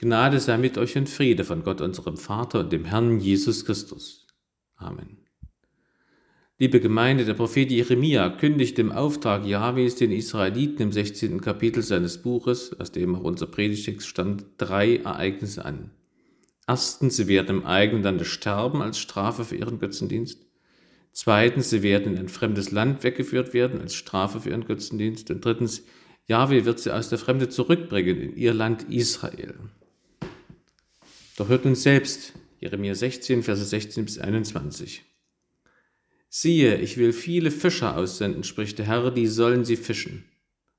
Gnade sei mit euch und Friede von Gott, unserem Vater und dem Herrn Jesus Christus. Amen. Liebe Gemeinde, der Prophet Jeremia kündigt im Auftrag Jahwes den Israeliten im 16. Kapitel seines Buches, aus dem auch unser Predigtext stammt, drei Ereignisse an. Erstens, sie werden im eigenen Lande sterben als Strafe für ihren Götzendienst. Zweitens, sie werden in ein fremdes Land weggeführt werden als Strafe für ihren Götzendienst. Und drittens, Jahwe wird sie aus der Fremde zurückbringen in ihr Land Israel. Doch hört nun selbst Jeremia 16, Verse 16 bis 21. Siehe, ich will viele Fischer aussenden, spricht der Herr, die sollen sie fischen.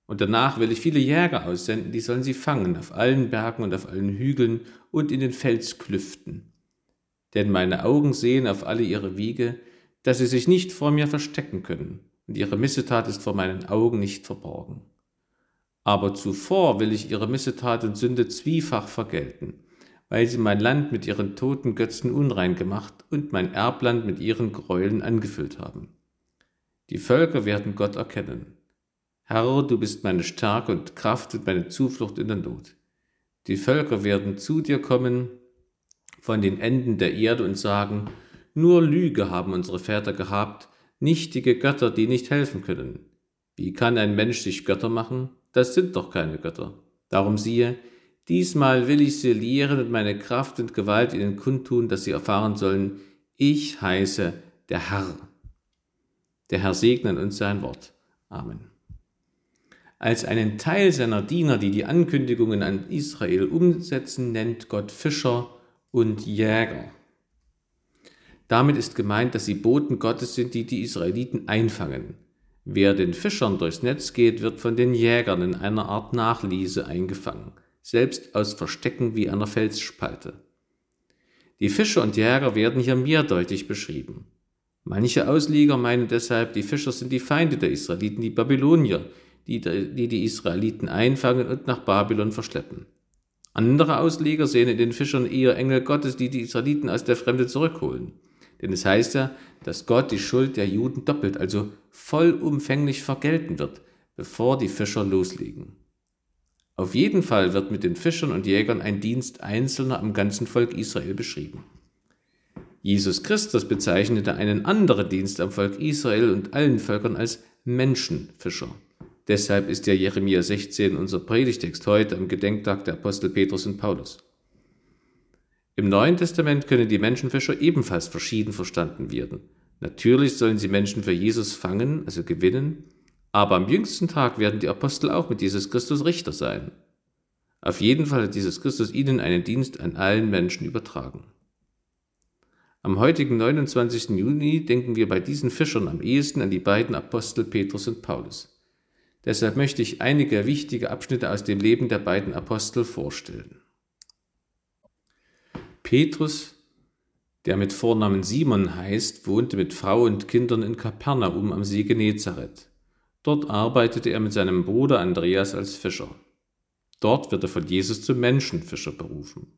Und danach will ich viele Jäger aussenden, die sollen sie fangen, auf allen Bergen und auf allen Hügeln und in den Felsklüften. Denn meine Augen sehen auf alle ihre Wege, dass sie sich nicht vor mir verstecken können, und ihre Missetat ist vor meinen Augen nicht verborgen. Aber zuvor will ich ihre Missetat und Sünde zwiefach vergelten, weil sie mein Land mit ihren toten Götzen unrein gemacht und mein Erbland mit ihren Gräueln angefüllt haben. Die Völker werden Gott erkennen. Herr, du bist meine Stärke und Kraft und meine Zuflucht in der Not. Die Völker werden zu dir kommen von den Enden der Erde und sagen, nur Lüge haben unsere Väter gehabt, nichtige Götter, die nicht helfen können. Wie kann ein Mensch sich Götter machen? Das sind doch keine Götter. Darum siehe, diesmal will ich sie lehren und meine Kraft und Gewalt ihnen kundtun, dass sie erfahren sollen, ich heiße der Herr. Der Herr segne uns sein Wort. Amen. Als einen Teil seiner Diener, die die Ankündigungen an Israel umsetzen, nennt Gott Fischer und Jäger. Damit ist gemeint, dass sie Boten Gottes sind, die die Israeliten einfangen. Wer den Fischern durchs Netz geht, wird von den Jägern in einer Art Nachliese eingefangen, selbst aus Verstecken wie einer Felsspalte. Die Fischer und Jäger werden hier mehrdeutig beschrieben. Manche Ausleger meinen deshalb, die Fischer sind die Feinde der Israeliten, die Babylonier, die die, die Israeliten einfangen und nach Babylon verschleppen. Andere Ausleger sehen in den Fischern eher Engel Gottes, die die Israeliten aus der Fremde zurückholen. Denn es heißt ja, dass Gott die Schuld der Juden doppelt, also vollumfänglich vergelten wird, bevor die Fischer loslegen. Auf jeden Fall wird mit den Fischern und Jägern ein Dienst Einzelner am ganzen Volk Israel beschrieben. Jesus Christus bezeichnete einen anderen Dienst am Volk Israel und allen Völkern als Menschenfischer. Deshalb ist ja Jeremia 16 unser Predigtext heute am Gedenktag der Apostel Petrus und Paulus. Im Neuen Testament können die Menschenfischer ebenfalls verschieden verstanden werden. Natürlich sollen sie Menschen für Jesus fangen, also gewinnen, aber am jüngsten Tag werden die Apostel auch mit Jesus Christus Richter sein. Auf jeden Fall hat Jesus Christus ihnen einen Dienst an allen Menschen übertragen. Am heutigen 29. Juni denken wir bei diesen Fischern am ehesten an die beiden Apostel Petrus und Paulus. Deshalb möchte ich einige wichtige Abschnitte aus dem Leben der beiden Apostel vorstellen. Petrus, der mit Vornamen Simon heißt, wohnte mit Frau und Kindern in Kapernaum am See Genezareth. Dort arbeitete er mit seinem Bruder Andreas als Fischer. Dort wird er von Jesus zum Menschenfischer berufen.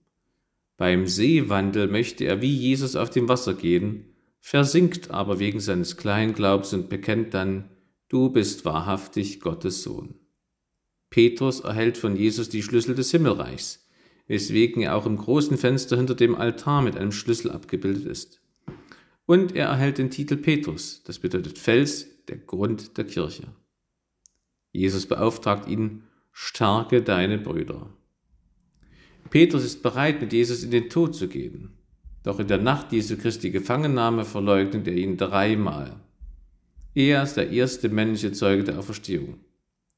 Beim Seewandel möchte er wie Jesus auf dem Wasser gehen, versinkt aber wegen seines Kleinglaubs und bekennt dann, du bist wahrhaftig Gottes Sohn. Petrus erhält von Jesus die Schlüssel des Himmelreichs weswegen er auch im großen Fenster hinter dem Altar mit einem Schlüssel abgebildet ist. Und er erhält den Titel Petrus, das bedeutet Fels, der Grund der Kirche. Jesus beauftragt ihn, stärke deine Brüder. Petrus ist bereit, mit Jesus in den Tod zu gehen. Doch in der Nacht Jesu Christi Gefangennahme verleugnet er ihn dreimal. Er ist der erste männliche Zeuge der Auferstehung.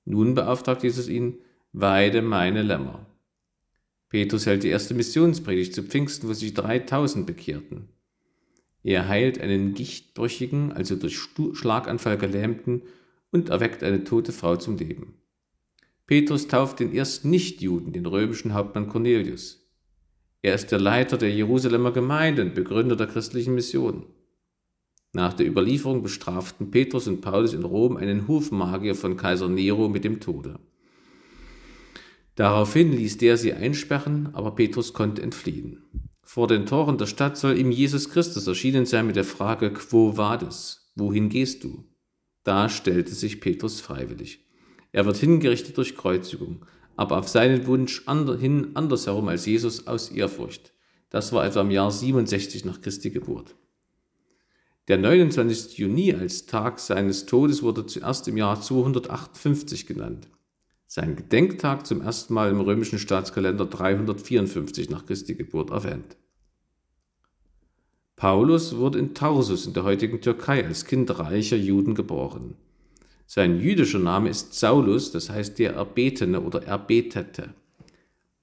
Nun beauftragt Jesus ihn, weide meine Lämmer. Petrus hält die erste Missionspredigt zu Pfingsten, wo sich 3000 bekehrten. Er heilt einen Gichtbrüchigen, also durch Schlaganfall gelähmten, und erweckt eine tote Frau zum Leben. Petrus tauft den ersten Nichtjuden, den römischen Hauptmann Cornelius. Er ist der Leiter der Jerusalemer Gemeinde und Begründer der christlichen Mission. Nach der Überlieferung bestraften Petrus und Paulus in Rom einen Hofmagier von Kaiser Nero mit dem Tode. Daraufhin ließ der sie einsperren, aber Petrus konnte entfliehen. Vor den Toren der Stadt soll ihm Jesus Christus erschienen sein mit der Frage, Quo vadis? Wohin gehst du? Da stellte sich Petrus freiwillig. Er wird hingerichtet durch Kreuzigung. aber auf seinen Wunsch hin andersherum als Jesus aus Ehrfurcht. Das war etwa im Jahr 67 nach Christi Geburt. Der 29. Juni als Tag seines Todes wurde zuerst im Jahr 258 genannt. Sein Gedenktag zum ersten Mal im römischen Staatskalender 354 nach Christi Geburt erwähnt. Paulus wurde in Tarsus in der heutigen Türkei als Kind reicher Juden geboren. Sein jüdischer Name ist Saulus, das heißt der Erbetene oder Erbetete.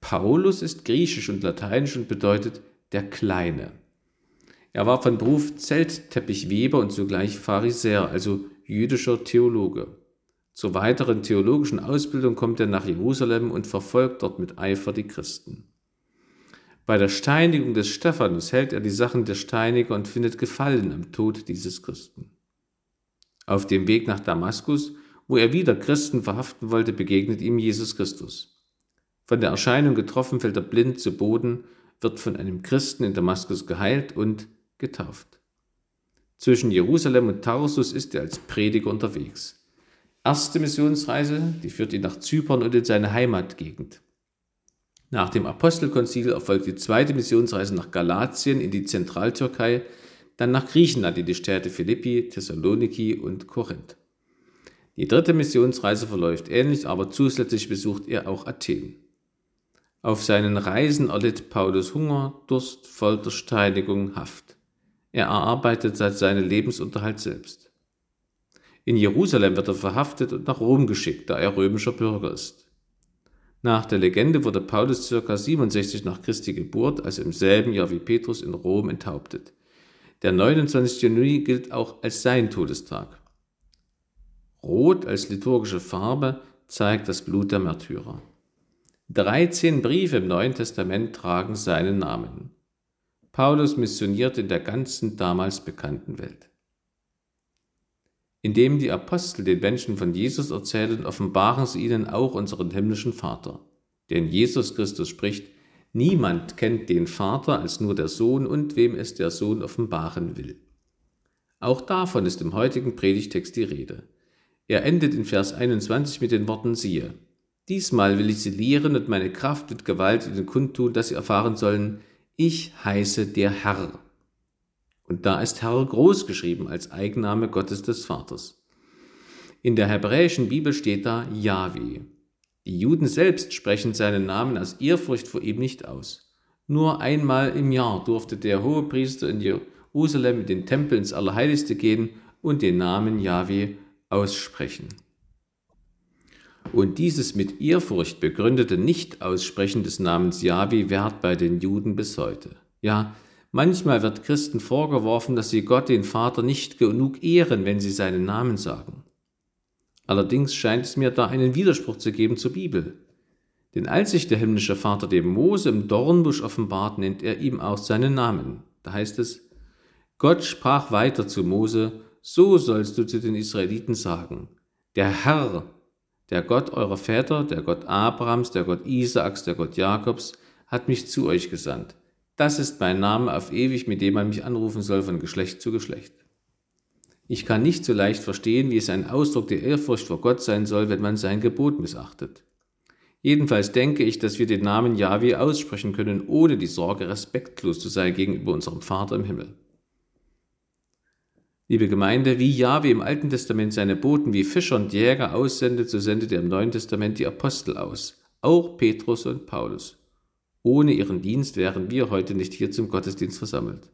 Paulus ist griechisch und lateinisch und bedeutet der Kleine. Er war von Beruf Zeltteppichweber und zugleich Pharisäer, also jüdischer Theologe. Zur weiteren theologischen Ausbildung kommt er nach Jerusalem und verfolgt dort mit Eifer die Christen. Bei der Steinigung des Stephanus hält er die Sachen der Steiniger und findet Gefallen am Tod dieses Christen. Auf dem Weg nach Damaskus, wo er wieder Christen verhaften wollte, begegnet ihm Jesus Christus. Von der Erscheinung getroffen fällt er blind zu Boden, wird von einem Christen in Damaskus geheilt und getauft. Zwischen Jerusalem und Tarsus ist er als Prediger unterwegs. Erste Missionsreise, die führt ihn nach Zypern und in seine Heimatgegend. Nach dem Apostelkonzil erfolgt die zweite Missionsreise nach Galatien in die Zentraltürkei, dann nach Griechenland in die Städte Philippi, Thessaloniki und Korinth. Die dritte Missionsreise verläuft ähnlich, aber zusätzlich besucht er auch Athen. Auf seinen Reisen erlitt Paulus Hunger, Durst, Folter, Steinigung, Haft. Er erarbeitet seinen Lebensunterhalt selbst. In Jerusalem wird er verhaftet und nach Rom geschickt, da er römischer Bürger ist. Nach der Legende wurde Paulus ca. 67 nach Christi Geburt, also im selben Jahr wie Petrus, in Rom enthauptet. Der 29. Juni gilt auch als sein Todestag. Rot als liturgische Farbe zeigt das Blut der Märtyrer. 13 Briefe im Neuen Testament tragen seinen Namen. Paulus missioniert in der ganzen damals bekannten Welt. Indem die Apostel den Menschen von Jesus erzählen, offenbaren sie ihnen auch unseren himmlischen Vater. Denn Jesus Christus spricht, niemand kennt den Vater als nur der Sohn und wem es der Sohn offenbaren will. Auch davon ist im heutigen Predigtext die Rede. Er endet in Vers 21 mit den Worten siehe, Diesmal will ich sie lehren und meine Kraft mit Gewalt ihnen kundtun, dass sie erfahren sollen, ich heiße der Herr. Und da ist Herr groß geschrieben als Eigenname Gottes des Vaters. In der hebräischen Bibel steht da Yahweh. Die Juden selbst sprechen seinen Namen aus Ehrfurcht vor ihm nicht aus. Nur einmal im Jahr durfte der Hohepriester in Jerusalem in den Tempel ins Allerheiligste gehen und den Namen Yahweh aussprechen und dieses mit Ehrfurcht begründete Nicht-Aussprechen des Namens Yahweh währt bei den Juden bis heute. Ja, manchmal wird Christen vorgeworfen, dass sie Gott, den Vater, nicht genug ehren, wenn sie seinen Namen sagen. Allerdings scheint es mir da einen Widerspruch zu geben zur Bibel. Denn als sich der himmlische Vater dem Mose im Dornbusch offenbart, nennt er ihm auch seinen Namen. Da heißt es, Gott sprach weiter zu Mose, so sollst du zu den Israeliten sagen, der Herr, der Gott eurer Väter, der Gott Abrahams, der Gott Isaaks, der Gott Jakobs, hat mich zu euch gesandt. Das ist mein Name auf ewig, mit dem man mich anrufen soll von Geschlecht zu Geschlecht. Ich kann nicht so leicht verstehen, wie es ein Ausdruck der Ehrfurcht vor Gott sein soll, wenn man sein Gebot missachtet. Jedenfalls denke ich, dass wir den Namen Yahweh aussprechen können, ohne die Sorge, respektlos zu sein gegenüber unserem Vater im Himmel. Liebe Gemeinde, wie Jahwe im Alten Testament seine Boten wie Fischer und Jäger aussendet, so sendet er im Neuen Testament die Apostel aus, auch Petrus und Paulus. Ohne ihren Dienst wären wir heute nicht hier zum Gottesdienst versammelt.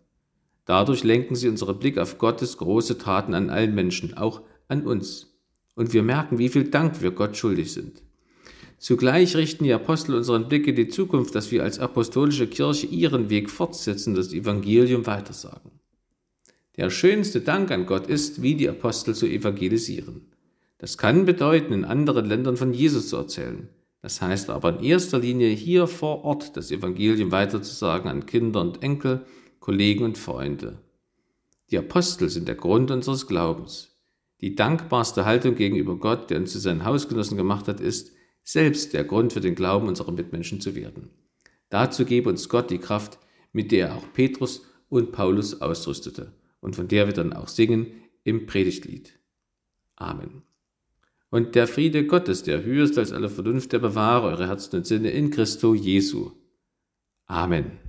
Dadurch lenken sie unseren Blick auf Gottes große Taten an allen Menschen, auch an uns. Und wir merken, wie viel Dank wir Gott schuldig sind. Zugleich richten die Apostel unseren Blick in die Zukunft, dass wir als apostolische Kirche ihren Weg fortsetzen, das Evangelium weitersagen. Der schönste Dank an Gott ist, wie die Apostel zu evangelisieren. Das kann bedeuten, in anderen Ländern von Jesus zu erzählen. Das heißt aber in erster Linie hier vor Ort das Evangelium weiterzusagen an Kinder und Enkel, Kollegen und Freunde. Die Apostel sind der Grund unseres Glaubens. Die dankbarste Haltung gegenüber Gott, der uns zu seinen Hausgenossen gemacht hat, ist, selbst der Grund für den Glauben unserer Mitmenschen zu werden. Dazu gebe uns Gott die Kraft, mit der er auch Petrus und Paulus ausrüstete und von der wir dann auch singen im Predigtlied. Amen. Und der Friede Gottes, der höchst als alle Vernunft, der bewahre eure Herzen und Sinne in Christo Jesu. Amen.